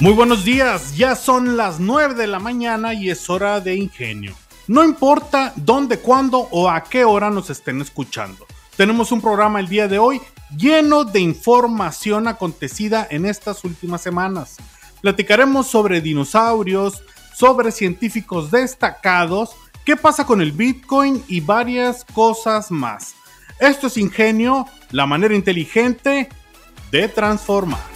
Muy buenos días, ya son las 9 de la mañana y es hora de ingenio. No importa dónde, cuándo o a qué hora nos estén escuchando. Tenemos un programa el día de hoy lleno de información acontecida en estas últimas semanas. Platicaremos sobre dinosaurios, sobre científicos destacados, qué pasa con el Bitcoin y varias cosas más. Esto es Ingenio, la manera inteligente de transformar.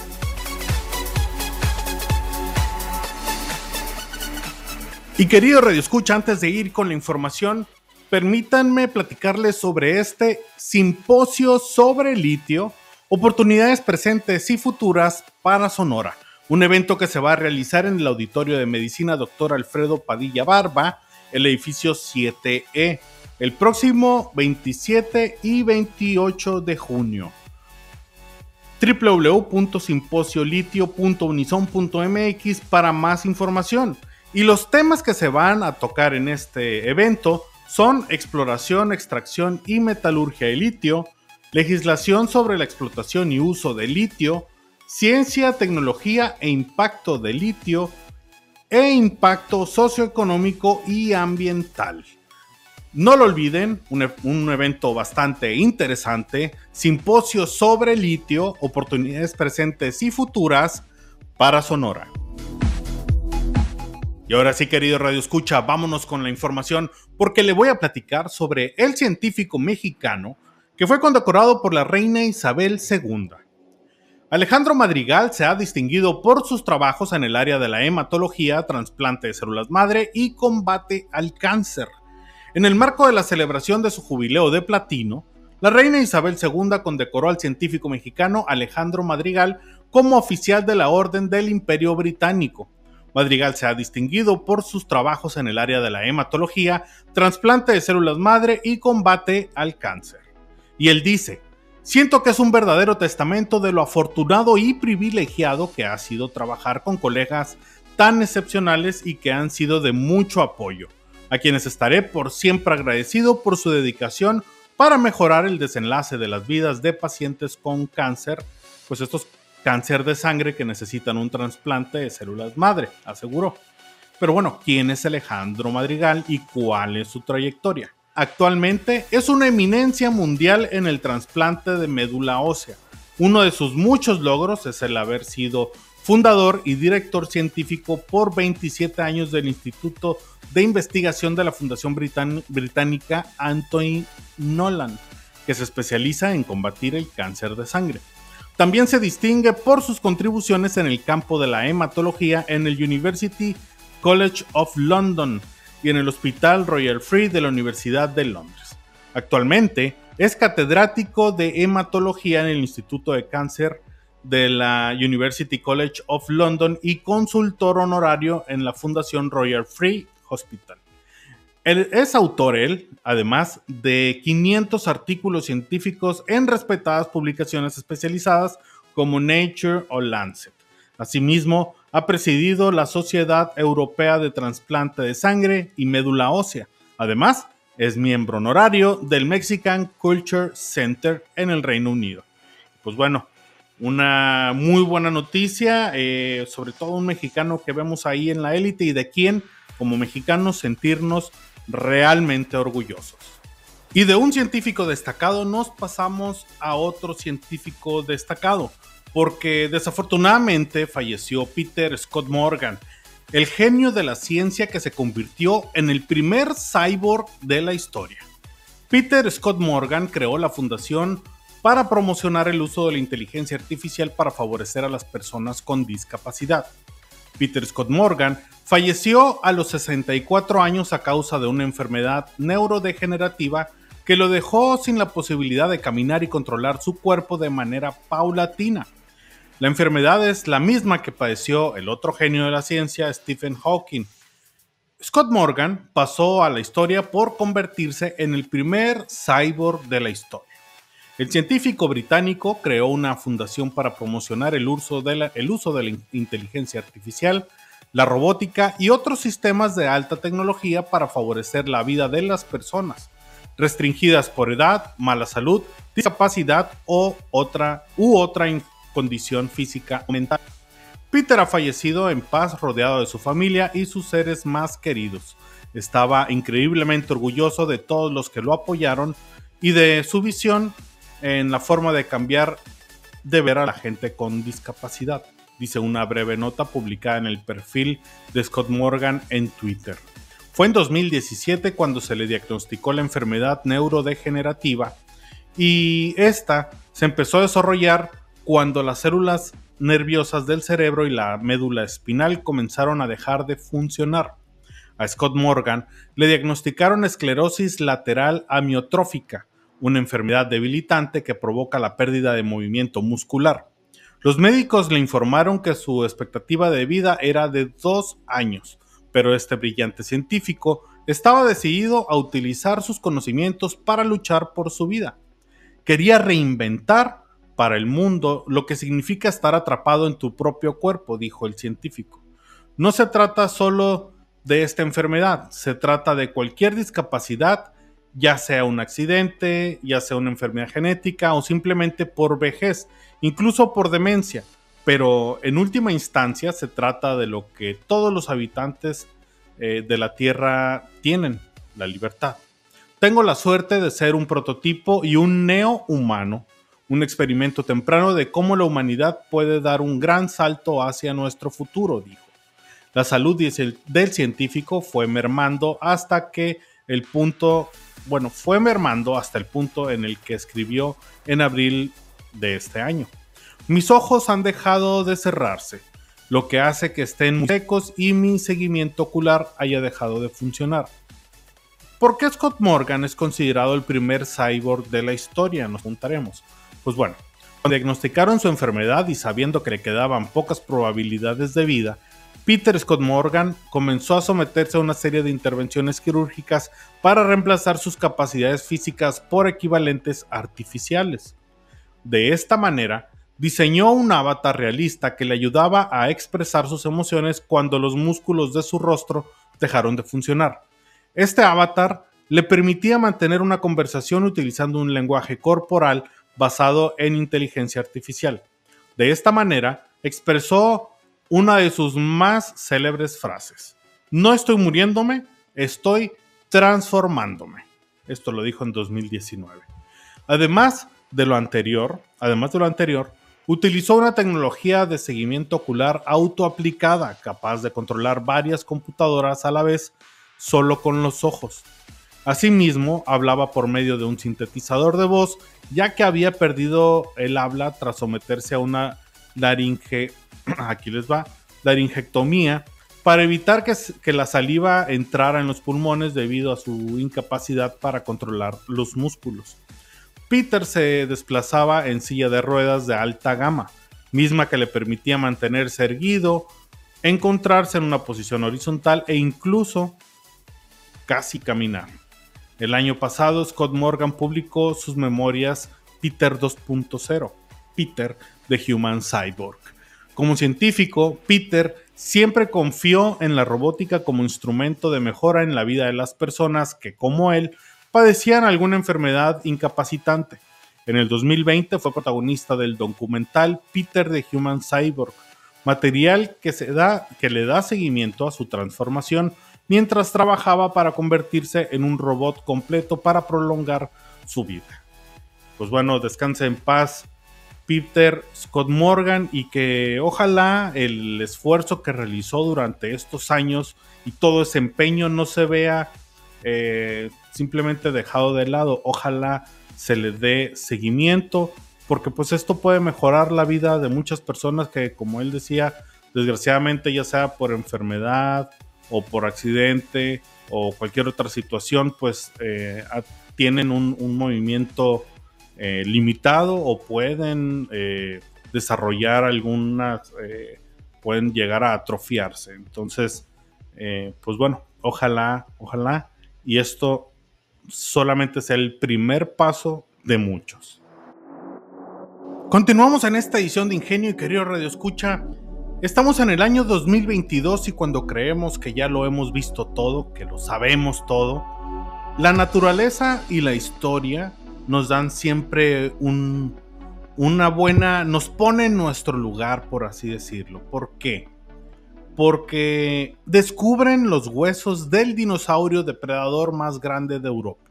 Y querido Radio Escucha, antes de ir con la información, permítanme platicarles sobre este simposio sobre litio, oportunidades presentes y futuras para Sonora. Un evento que se va a realizar en el Auditorio de Medicina Dr. Alfredo Padilla Barba, el edificio 7E, el próximo 27 y 28 de junio www.simposiolitio.unison.mx para más información. Y los temas que se van a tocar en este evento son exploración, extracción y metalurgia de litio, legislación sobre la explotación y uso de litio, ciencia, tecnología e impacto de litio, e impacto socioeconómico y ambiental. No lo olviden, un, un, evento bastante interesante, simposio sobre litio, oportunidades presentes y futuras para Sonora. Y ahora sí, querido Radio Escucha, vámonos con la información porque le voy a platicar sobre el científico mexicano que fue condecorado por la reina Isabel II. Alejandro Madrigal se ha distinguido por sus trabajos en el área de la hematología, trasplante de células madre y combate al cáncer. En el marco de la celebración de su jubileo de platino, la reina Isabel II condecoró al científico mexicano Alejandro Madrigal como oficial de la Orden del Imperio Británico Madrigal se ha distinguido por sus trabajos en el área de la hematología, trasplante de células madre y combate al cáncer. Y él dice, siento que es un verdadero testamento de lo afortunado y privilegiado que ha sido trabajar con colegas tan excepcionales y que han sido de mucho apoyo, a quienes estaré por siempre agradecido por su dedicación para mejorar el desenlace de las vidas de pacientes con cáncer, pues estos cáncer de sangre que necesitan un trasplante de células madre, aseguró. Pero bueno, ¿quién es Alejandro Madrigal y cuál es su trayectoria? Actualmente es una eminencia mundial en el trasplante de médula ósea. Uno de sus muchos logros es el haber sido fundador y director científico por 27 años del Instituto de Investigación de la Fundación Británica Anthony Nolan, que se especializa en combatir el cáncer de sangre. También se distingue por sus contribuciones en el campo de la hematología en el University College of London y en el Hospital Royal Free de la Universidad de Londres. Actualmente es catedrático de hematología en el Instituto de Cáncer de la University College of London y consultor honorario en la Fundación Royal Free Hospital. Él es autor, él, además de 500 artículos científicos en respetadas publicaciones especializadas como Nature o Lancet. Asimismo, ha presidido la Sociedad Europea de Transplante de Sangre y Médula Ósea. Además, es miembro honorario del Mexican Culture Center en el Reino Unido. Pues bueno, una muy buena noticia, eh, sobre todo un mexicano que vemos ahí en la élite y de quien, como mexicanos, sentirnos realmente orgullosos. Y de un científico destacado nos pasamos a otro científico destacado, porque desafortunadamente falleció Peter Scott Morgan, el genio de la ciencia que se convirtió en el primer cyborg de la historia. Peter Scott Morgan creó la fundación para promocionar el uso de la inteligencia artificial para favorecer a las personas con discapacidad. Peter Scott Morgan falleció a los 64 años a causa de una enfermedad neurodegenerativa que lo dejó sin la posibilidad de caminar y controlar su cuerpo de manera paulatina. La enfermedad es la misma que padeció el otro genio de la ciencia, Stephen Hawking. Scott Morgan pasó a la historia por convertirse en el primer cyborg de la historia. El científico británico creó una fundación para promocionar el uso, de la, uso de la inteligencia artificial, la robótica y otros sistemas de alta tecnología para favorecer la vida de las personas, restringidas por edad, mala salud, discapacidad o otra, u otra condición física o mental. Peter ha fallecido en paz rodeado de su familia y sus seres más queridos. Estaba increíblemente orgulloso de todos los que lo apoyaron y de su visión en la forma de cambiar de ver a la gente con discapacidad, dice una breve nota publicada en el perfil de Scott Morgan en Twitter. Fue en 2017 cuando se le diagnosticó la enfermedad neurodegenerativa y esta se empezó a desarrollar cuando las células nerviosas del cerebro y la médula espinal comenzaron a dejar de funcionar. A Scott Morgan le diagnosticaron esclerosis lateral amiotrófica, una enfermedad debilitante que provoca la pérdida de movimiento muscular. Los médicos le informaron que su expectativa de vida era de dos años, pero este brillante científico estaba decidido a utilizar sus conocimientos para luchar por su vida. Quería reinventar para el mundo lo que significa estar atrapado en tu propio cuerpo, dijo el científico. No se trata solo de esta enfermedad, se trata de cualquier discapacidad ya sea un accidente, ya sea una enfermedad genética o simplemente por vejez, incluso por demencia. Pero en última instancia se trata de lo que todos los habitantes eh, de la Tierra tienen, la libertad. Tengo la suerte de ser un prototipo y un neo-humano, un experimento temprano de cómo la humanidad puede dar un gran salto hacia nuestro futuro, dijo. La salud del científico fue mermando hasta que el punto bueno, fue mermando hasta el punto en el que escribió en abril de este año. Mis ojos han dejado de cerrarse, lo que hace que estén secos y mi seguimiento ocular haya dejado de funcionar. ¿Por qué Scott Morgan es considerado el primer cyborg de la historia? Nos preguntaremos. Pues bueno, cuando diagnosticaron su enfermedad y sabiendo que le quedaban pocas probabilidades de vida, Peter Scott Morgan comenzó a someterse a una serie de intervenciones quirúrgicas para reemplazar sus capacidades físicas por equivalentes artificiales. De esta manera, diseñó un avatar realista que le ayudaba a expresar sus emociones cuando los músculos de su rostro dejaron de funcionar. Este avatar le permitía mantener una conversación utilizando un lenguaje corporal basado en inteligencia artificial. De esta manera, expresó una de sus más célebres frases. No estoy muriéndome, estoy transformándome. Esto lo dijo en 2019. Además de lo anterior, además de lo anterior, utilizó una tecnología de seguimiento ocular autoaplicada capaz de controlar varias computadoras a la vez solo con los ojos. Asimismo, hablaba por medio de un sintetizador de voz, ya que había perdido el habla tras someterse a una laringe aquí les va, laringectomía para evitar que, la saliva entrara en los pulmones debido a su incapacidad para controlar los músculos. Peter se desplazaba en silla de ruedas de alta gama, misma que le permitía mantenerse erguido, encontrarse en una posición horizontal e incluso casi caminar. El año pasado Scott Morgan publicó sus memorias Peter 2.0, Peter the Human Cyborg, como científico, Peter siempre confió en la robótica como instrumento de mejora en la vida de las personas que, como él, padecían alguna enfermedad incapacitante. En el 2020 fue protagonista del documental Peter the Human Cyborg, material que, se da, que le da seguimiento a su transformación mientras trabajaba para convertirse en un robot completo para prolongar su vida. Pues bueno, descanse en paz Peter Scott Morgan y que ojalá el esfuerzo que realizó durante estos años y todo ese empeño no se vea eh, simplemente dejado de lado. Ojalá se le dé seguimiento porque pues esto puede mejorar la vida de muchas personas que como él decía, desgraciadamente ya sea por enfermedad o por accidente o cualquier otra situación, pues eh, tienen un movimiento eh, limitado o pueden eh, desarrollar algunas, eh, pueden llegar a atrofiarse. Entonces, pues bueno, ojalá, ojalá, y esto solamente sea el primer paso de muchos. Continuamos en esta edición de Ingenio y querido Radio Escucha. Estamos en el año 2022 y cuando creemos que ya lo hemos visto todo, que lo sabemos todo, la naturaleza y la historia nos dan siempre un, una buena, nos pone en nuestro lugar, por así decirlo. ¿Por qué? Porque descubren los huesos del dinosaurio depredador más grande de Europa.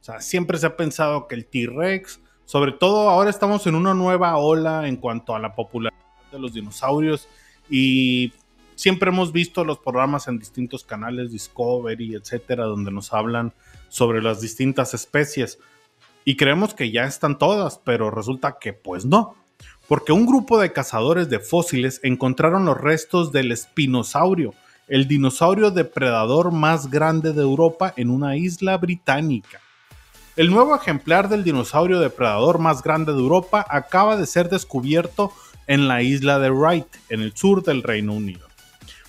O sea, siempre se ha pensado que el T-Rex, sobre todo ahora estamos en una nueva ola en cuanto a la popularidad de los dinosaurios y siempre hemos visto los programas en distintos canales, Discovery, etcétera, donde nos hablan sobre las distintas especies. Y creemos que ya están todas, pero resulta que pues no. Porque un grupo de cazadores de fósiles encontraron los restos del espinosaurio, el dinosaurio depredador más grande de Europa en una isla británica. El nuevo ejemplar del dinosaurio depredador más grande de Europa acaba de ser descubierto en la isla de Wright, en el sur del Reino Unido.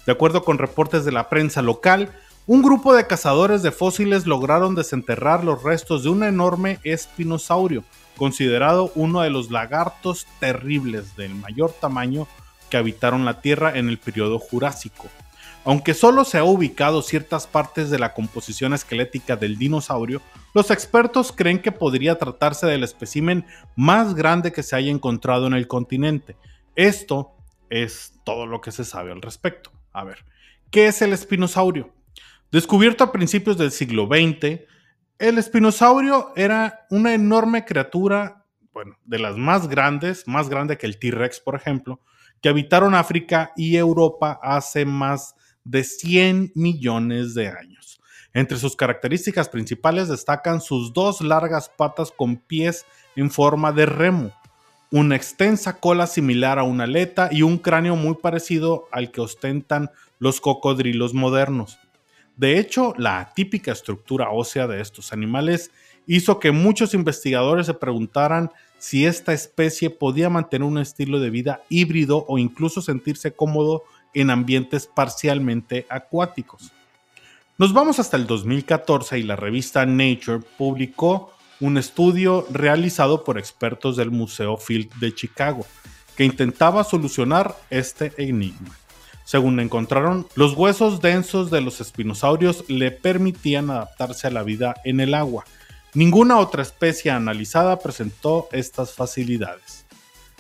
De acuerdo con reportes de la prensa local, un grupo de cazadores de fósiles lograron desenterrar los restos de un enorme espinosaurio, considerado uno de los lagartos terribles del mayor tamaño que habitaron la Tierra en el periodo Jurásico. Aunque solo se ha ubicado ciertas partes de la composición esquelética del dinosaurio, los expertos creen que podría tratarse del espécimen más grande que se haya encontrado en el continente. Esto es todo lo que se sabe al respecto. A ver, ¿qué es el espinosaurio? Descubierto a principios del siglo XX, el espinosaurio era una enorme criatura, bueno, de las más grandes, más grande que el T-Rex, por ejemplo, que habitaron África y Europa hace más de 100 millones de años. Entre sus características principales destacan sus dos largas patas con pies en forma de remo, una extensa cola similar a una aleta y un cráneo muy parecido al que ostentan los cocodrilos modernos. De hecho, la típica estructura ósea de estos animales hizo que muchos investigadores se preguntaran si esta especie podía mantener un estilo de vida híbrido o incluso sentirse cómodo en ambientes parcialmente acuáticos. Nos vamos hasta el 2014 y la revista Nature publicó un estudio realizado por expertos del Museo Field de Chicago que intentaba solucionar este enigma. Según encontraron, los huesos densos de los espinosaurios le permitían adaptarse a la vida en el agua. Ninguna otra especie analizada presentó estas facilidades.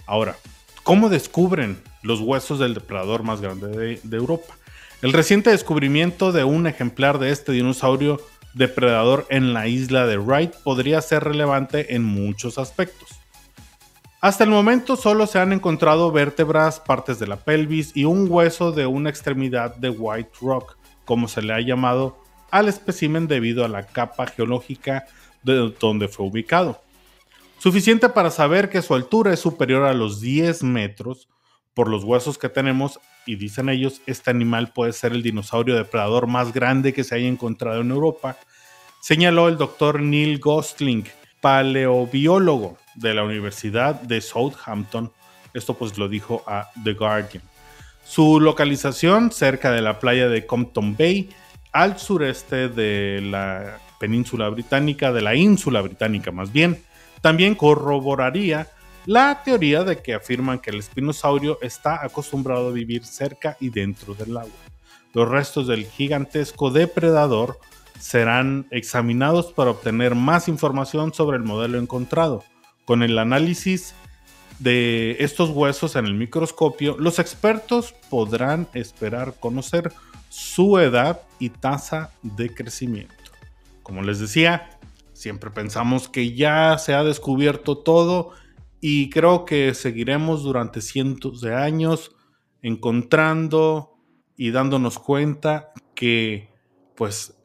Ahora, ¿cómo descubren los huesos del depredador más grande de, de Europa? El reciente descubrimiento de un ejemplar de este dinosaurio depredador en la isla de Wright podría ser relevante en muchos aspectos. Hasta el momento solo se han encontrado vértebras, partes de la pelvis y un hueso de una extremidad de White Rock, como se le ha llamado al espécimen debido a la capa geológica de donde fue ubicado. Suficiente para saber que su altura es superior a los 10 metros por los huesos que tenemos y dicen ellos, este animal puede ser el dinosaurio depredador más grande que se haya encontrado en Europa, señaló el doctor Neil Gostling, paleobiólogo de la Universidad de Southampton. Esto pues lo dijo a The Guardian. Su localización cerca de la playa de Compton Bay, al sureste de la península británica, de la ínsula británica más bien, también corroboraría la teoría de que afirman que el espinosaurio está acostumbrado a vivir cerca y dentro del agua. Los restos del gigantesco depredador serán examinados para obtener más información sobre el modelo encontrado. Con el análisis de estos huesos en el microscopio, los expertos podrán esperar conocer su edad y tasa de crecimiento. Como les decía, siempre pensamos que ya se ha descubierto todo y creo que seguiremos durante cientos de años encontrando y dándonos cuenta que pues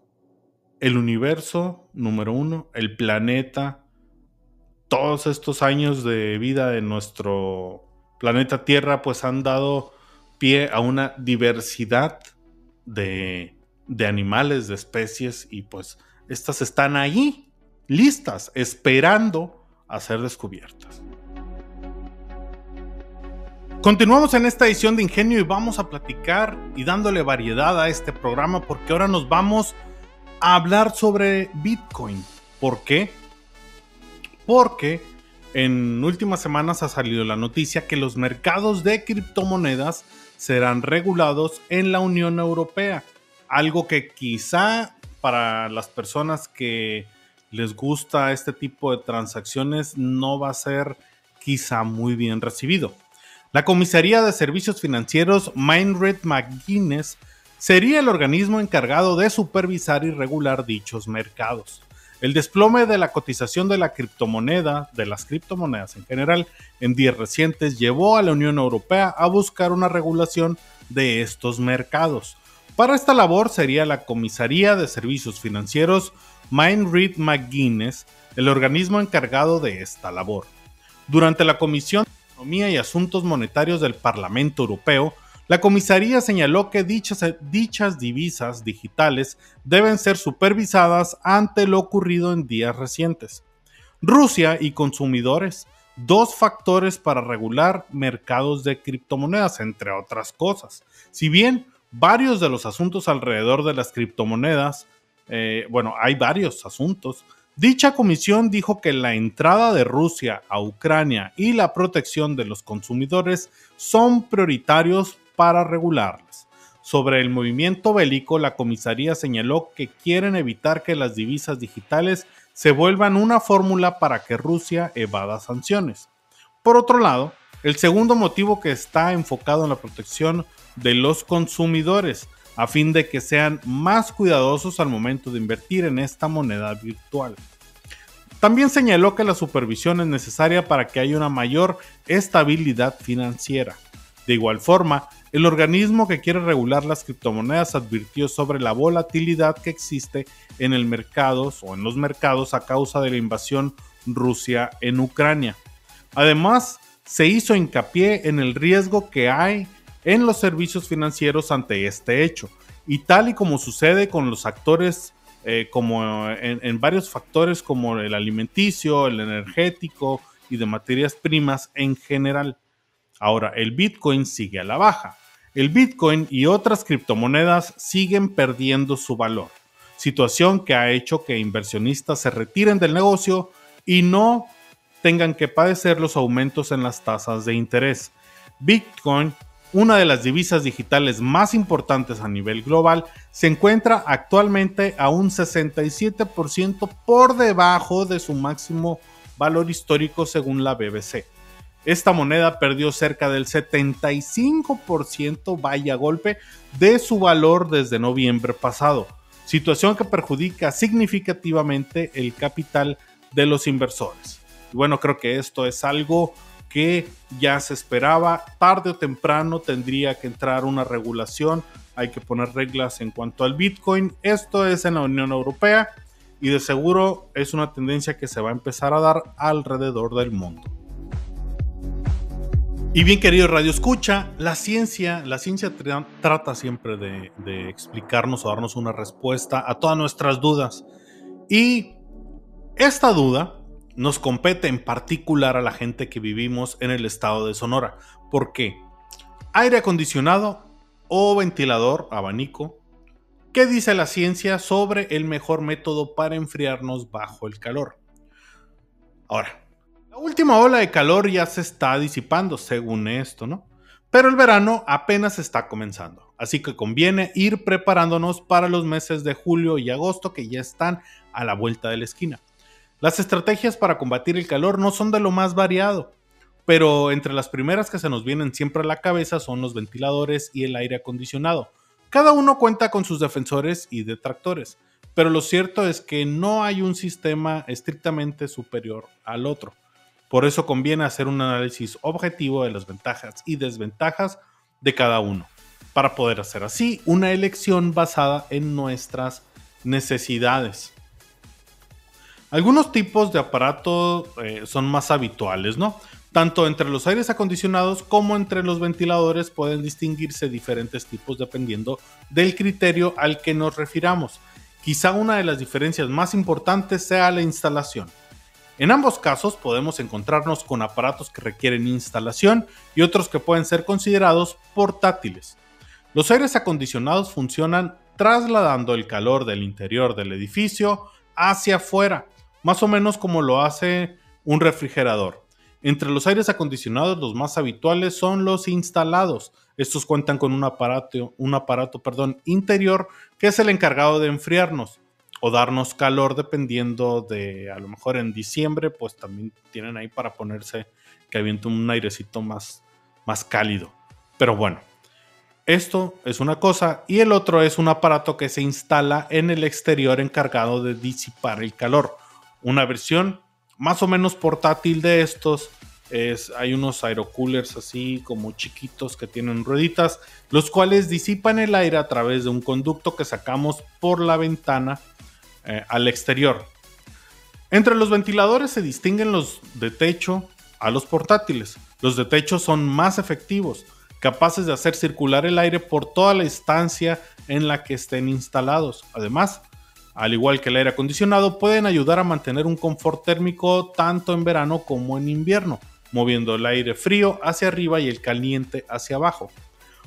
el universo, número uno, el planeta, todos estos años de vida de nuestro planeta Tierra, pues han dado pie a una diversidad de, de animales, de especies, y pues estas están ahí, listas, esperando a ser descubiertas. Continuamos en esta edición de Ingenio y vamos a platicar y dándole variedad a este programa porque ahora nos vamos a hablar sobre Bitcoin. ¿Por qué? Porque en últimas semanas ha salido la noticia que los mercados de criptomonedas serán regulados en la Unión Europea. Algo que quizá para las personas que les gusta este tipo de transacciones no va a ser quizá muy bien recibido. La Comisaría de Servicios Financieros Mindred McGuinness sería el organismo encargado de supervisar y regular dichos mercados. El desplome de la cotización de la criptomoneda, de las criptomonedas en general, en días recientes llevó a la Unión Europea a buscar una regulación de estos mercados. Para esta labor sería la Comisaría de Servicios Financieros Mindred McGuinness el organismo encargado de esta labor. Durante la Comisión y Asuntos Monetarios del Parlamento Europeo, la comisaría señaló que dichas, divisas digitales deben ser supervisadas ante lo ocurrido en días recientes. Rusia y consumidores, dos factores para regular mercados de criptomonedas, entre otras cosas. Si bien varios de los asuntos alrededor de las criptomonedas, eh, bueno, hay varios asuntos, Dicha comisión dijo que la entrada de Rusia a Ucrania y la protección de los consumidores son prioritarios para regularlas. Sobre el movimiento bélico, la comisaría señaló que quieren evitar que las divisas digitales se vuelvan una fórmula para que Rusia evada sanciones. Por otro lado, el segundo motivo que está enfocado en la protección de los consumidores, a fin de que sean más cuidadosos al momento de invertir en esta moneda virtual. También señaló que la supervisión es necesaria para que haya una mayor estabilidad financiera. De igual forma, el organismo que quiere regular las criptomonedas advirtió sobre la volatilidad que existe en el mercado o en los mercados a causa de la invasión Rusia en Ucrania. Además, se hizo hincapié en el riesgo que hay en los servicios financieros ante este hecho, y tal y como sucede con los actores, eh, como en, varios factores como el alimenticio, el energético y de materias primas en general. Ahora, el Bitcoin sigue a la baja. El Bitcoin y otras criptomonedas siguen perdiendo su valor, situación que ha hecho que inversionistas se retiren del negocio y no tengan que padecer los aumentos en las tasas de interés. Bitcoin una de las divisas digitales más importantes a nivel global, se encuentra actualmente a un 67% por debajo de su máximo valor histórico según la BBC. Esta moneda perdió cerca del 75%, vaya golpe, de su valor desde noviembre pasado, situación que perjudica significativamente el capital de los inversores. Y bueno, creo que esto es algo que ya se esperaba. Tarde o temprano tendría que entrar una regulación. Hay que poner reglas en cuanto al Bitcoin. Esto es en la Unión Europea y de seguro es una tendencia que se va a empezar a dar alrededor del mundo. Y bien querido Radio Escucha, la ciencia, la ciencia trata siempre de, de explicarnos o darnos una respuesta a todas nuestras dudas. Y esta duda nos compete en particular a la gente que vivimos en el estado de Sonora. ¿Por qué? Aire acondicionado o ventilador, abanico. ¿Qué dice la ciencia sobre el mejor método para enfriarnos bajo el calor? Ahora, la última ola de calor ya se está disipando, según esto, ¿no? Pero el verano apenas está comenzando, así que conviene ir preparándonos para los meses de julio y agosto que ya están a la vuelta de la esquina. Las estrategias para combatir el calor no son de lo más variado, pero entre las primeras que se nos vienen siempre a la cabeza son los ventiladores y el aire acondicionado. Cada uno cuenta con sus defensores y detractores, pero lo cierto es que no hay un sistema estrictamente superior al otro. Por eso conviene hacer un análisis objetivo de las ventajas y desventajas de cada uno, para poder hacer así una elección basada en nuestras necesidades. Algunos tipos de aparatos eh, son más habituales, ¿no? Tanto entre los aires acondicionados como entre los ventiladores pueden distinguirse diferentes tipos dependiendo del criterio al que nos refiramos. Quizá una de las diferencias más importantes sea la instalación. En ambos casos podemos encontrarnos con aparatos que requieren instalación y otros que pueden ser considerados portátiles. Los aires acondicionados funcionan trasladando el calor del interior del edificio hacia afuera, más o menos como lo hace un refrigerador. Entre los aires acondicionados los más habituales son los instalados. Estos cuentan con un aparato, un aparato perdón, interior que es el encargado de enfriarnos o darnos calor dependiendo de, a lo mejor en diciembre, pues también tienen ahí para ponerse que aviente un airecito más, más cálido. Pero bueno, esto es una cosa y el otro es un aparato que se instala en el exterior encargado de disipar el calor. Una versión más o menos portátil de estos es, hay unos aerocoolers así como chiquitos que tienen rueditas, los cuales disipan el aire a través de un conducto que sacamos por la ventana eh, al exterior. Entre los ventiladores se distinguen los de techo a los portátiles. Los de techo son más efectivos, capaces de hacer circular el aire por toda la estancia en la que estén instalados. Además, al igual que el aire acondicionado, pueden ayudar a mantener un confort térmico tanto en verano como en invierno, moviendo el aire frío hacia arriba y el caliente hacia abajo.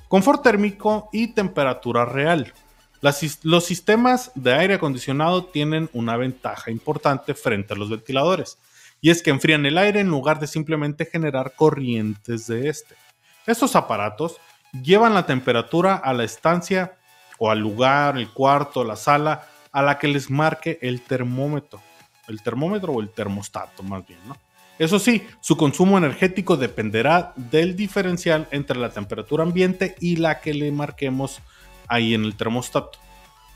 Confort térmico y temperatura real los sistemas de aire acondicionado tienen una ventaja importante frente a los ventiladores, y es que enfrían el aire en lugar de simplemente generar corrientes de este. Estos aparatos llevan la temperatura a la estancia o al lugar, el cuarto, la sala, a la que les marque el termómetro. El termómetro o el termostato, más bien, ¿no? Eso sí, su consumo energético dependerá del diferencial entre la temperatura ambiente y la que le marquemos ahí en el termostato.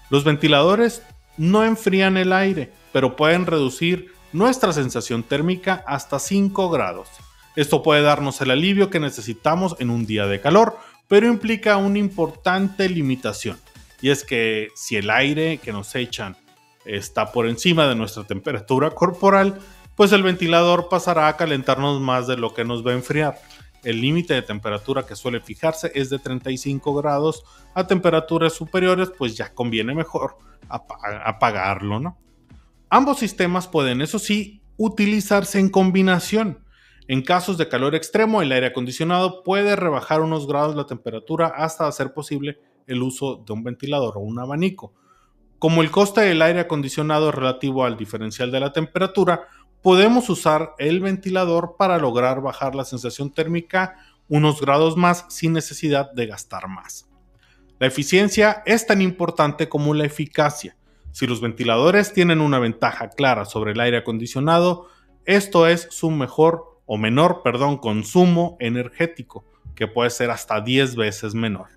Los ventiladores no enfrían el aire, pero pueden reducir nuestra sensación térmica hasta 5 grados. Esto puede darnos el alivio que necesitamos en un día de calor, pero implica una importante limitación. Y es que si el aire que nos echan está por encima de nuestra temperatura corporal, pues el ventilador pasará a calentarnos más de lo que nos va a enfriar el límite de temperatura que suele fijarse es de 35 grados. A temperaturas superiores, pues ya conviene mejor apagarlo, ¿no? Ambos sistemas pueden, eso sí, utilizarse en combinación. En casos de calor extremo, el aire acondicionado puede rebajar unos grados la temperatura hasta hacer posible el uso de un ventilador o un abanico. Como el coste del aire acondicionado es relativo al diferencial de la temperatura, podemos usar el ventilador para lograr bajar la sensación térmica unos grados más sin necesidad de gastar más. La eficiencia es tan importante como la eficacia. Si los ventiladores tienen una ventaja clara sobre el aire acondicionado, esto es su mejor o menor, perdón, consumo energético, que puede ser hasta 10 veces menor.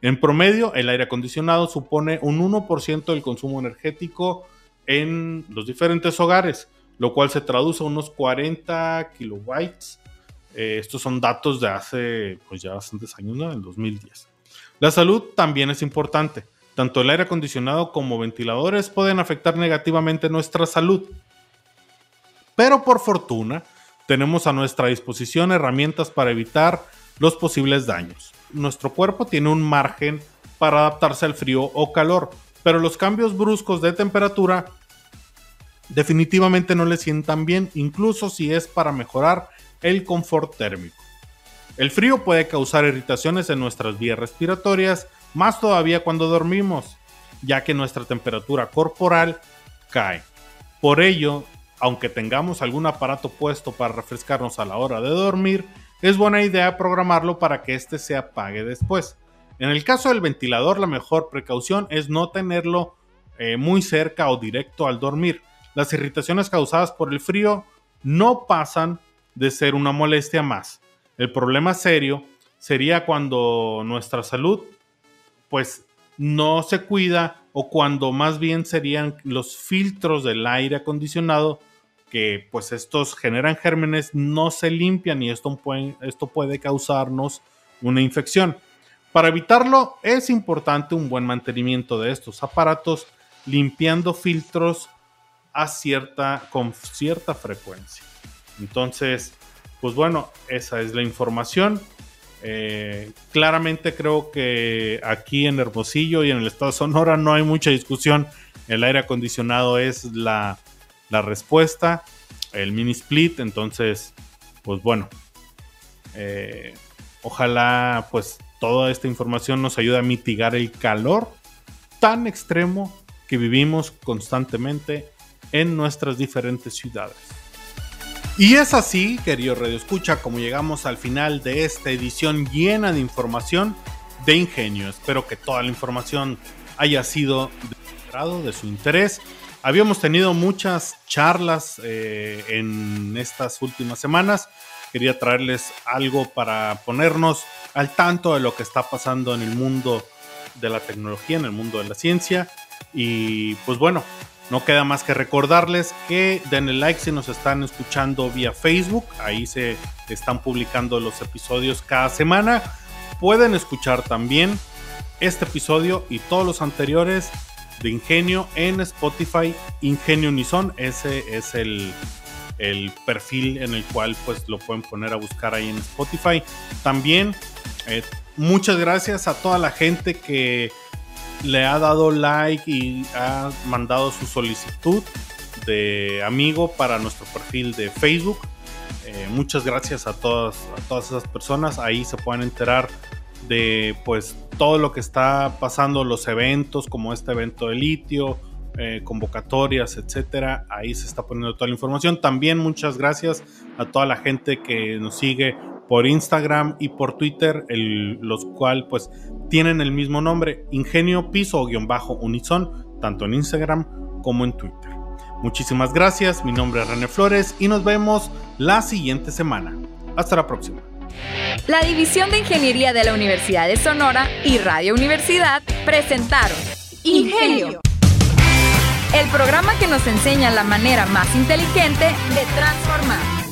En promedio, el aire acondicionado supone un 1% del consumo energético en los diferentes hogares, lo cual se traduce a unos 40 kilobytes. Eh, estos son datos de hace pues ya bastantes años, ¿no? En 2010. La salud también es importante. Tanto el aire acondicionado como ventiladores pueden afectar negativamente nuestra salud. Pero por fortuna, tenemos a nuestra disposición herramientas para evitar los posibles daños. Nuestro cuerpo tiene un margen para adaptarse al frío o calor, pero los cambios bruscos de temperatura definitivamente no le sientan bien, incluso si es para mejorar el confort térmico. El frío puede causar irritaciones en nuestras vías respiratorias, más todavía cuando dormimos, ya que nuestra temperatura corporal cae. Por ello, aunque tengamos algún aparato puesto para refrescarnos a la hora de dormir, es buena idea programarlo para que éste se apague después. En el caso del ventilador, la mejor precaución es no tenerlo eh, muy cerca o directo al dormir, las irritaciones causadas por el frío no pasan de ser una molestia más. El problema serio sería cuando nuestra salud pues no se cuida o cuando más bien serían los filtros del aire acondicionado que pues estos generan gérmenes no se limpian y esto puede, esto puede causarnos una infección. Para evitarlo es importante un buen mantenimiento de estos aparatos limpiando filtros a cierta, con cierta frecuencia. Entonces, pues bueno, esa es la información. Eh, claramente creo que aquí en Hermosillo y en el estado Sonora no hay mucha discusión. El aire acondicionado es la, la respuesta. el mini split. Entonces, pues bueno, eh, ojalá pues toda esta información nos ayude a mitigar el calor tan extremo que vivimos constantemente en nuestras diferentes ciudades. Y es así, querido Radio Escucha, como llegamos al final de esta edición llena de información de ingenio. Espero que toda la información haya sido de, su interés. Habíamos tenido muchas charlas eh, en estas últimas semanas. Quería traerles algo para ponernos al tanto de lo que está pasando en el mundo de la tecnología, en el mundo de la ciencia. Y pues bueno, no queda más que recordarles que denle like si nos están escuchando vía Facebook. Ahí se están publicando los episodios cada semana. Pueden escuchar también este episodio y todos los anteriores de Ingenio en Spotify. Ingenio Unison, ese es el, perfil en el cual pues lo pueden poner a buscar ahí en Spotify. También eh, muchas gracias a toda la gente que le ha dado like y ha mandado su solicitud de amigo para nuestro perfil de Facebook. Eh, muchas gracias a todas, a todas esas personas. Ahí se pueden enterar de pues todo lo que está pasando, los eventos como este evento de litio, eh, convocatorias, etcétera. Ahí se está poniendo toda la información. También muchas gracias a toda la gente que nos sigue por Instagram y por Twitter, los cuales pues tienen el mismo nombre, Ingenio Piso guion bajo Unison, tanto en Instagram como en Twitter. Muchísimas gracias, mi nombre es René Flores y nos vemos la siguiente semana. Hasta la próxima. La División de Ingeniería de la Universidad de Sonora y Radio Universidad presentaron Ingenio, el programa que nos enseña la manera más inteligente de transformar.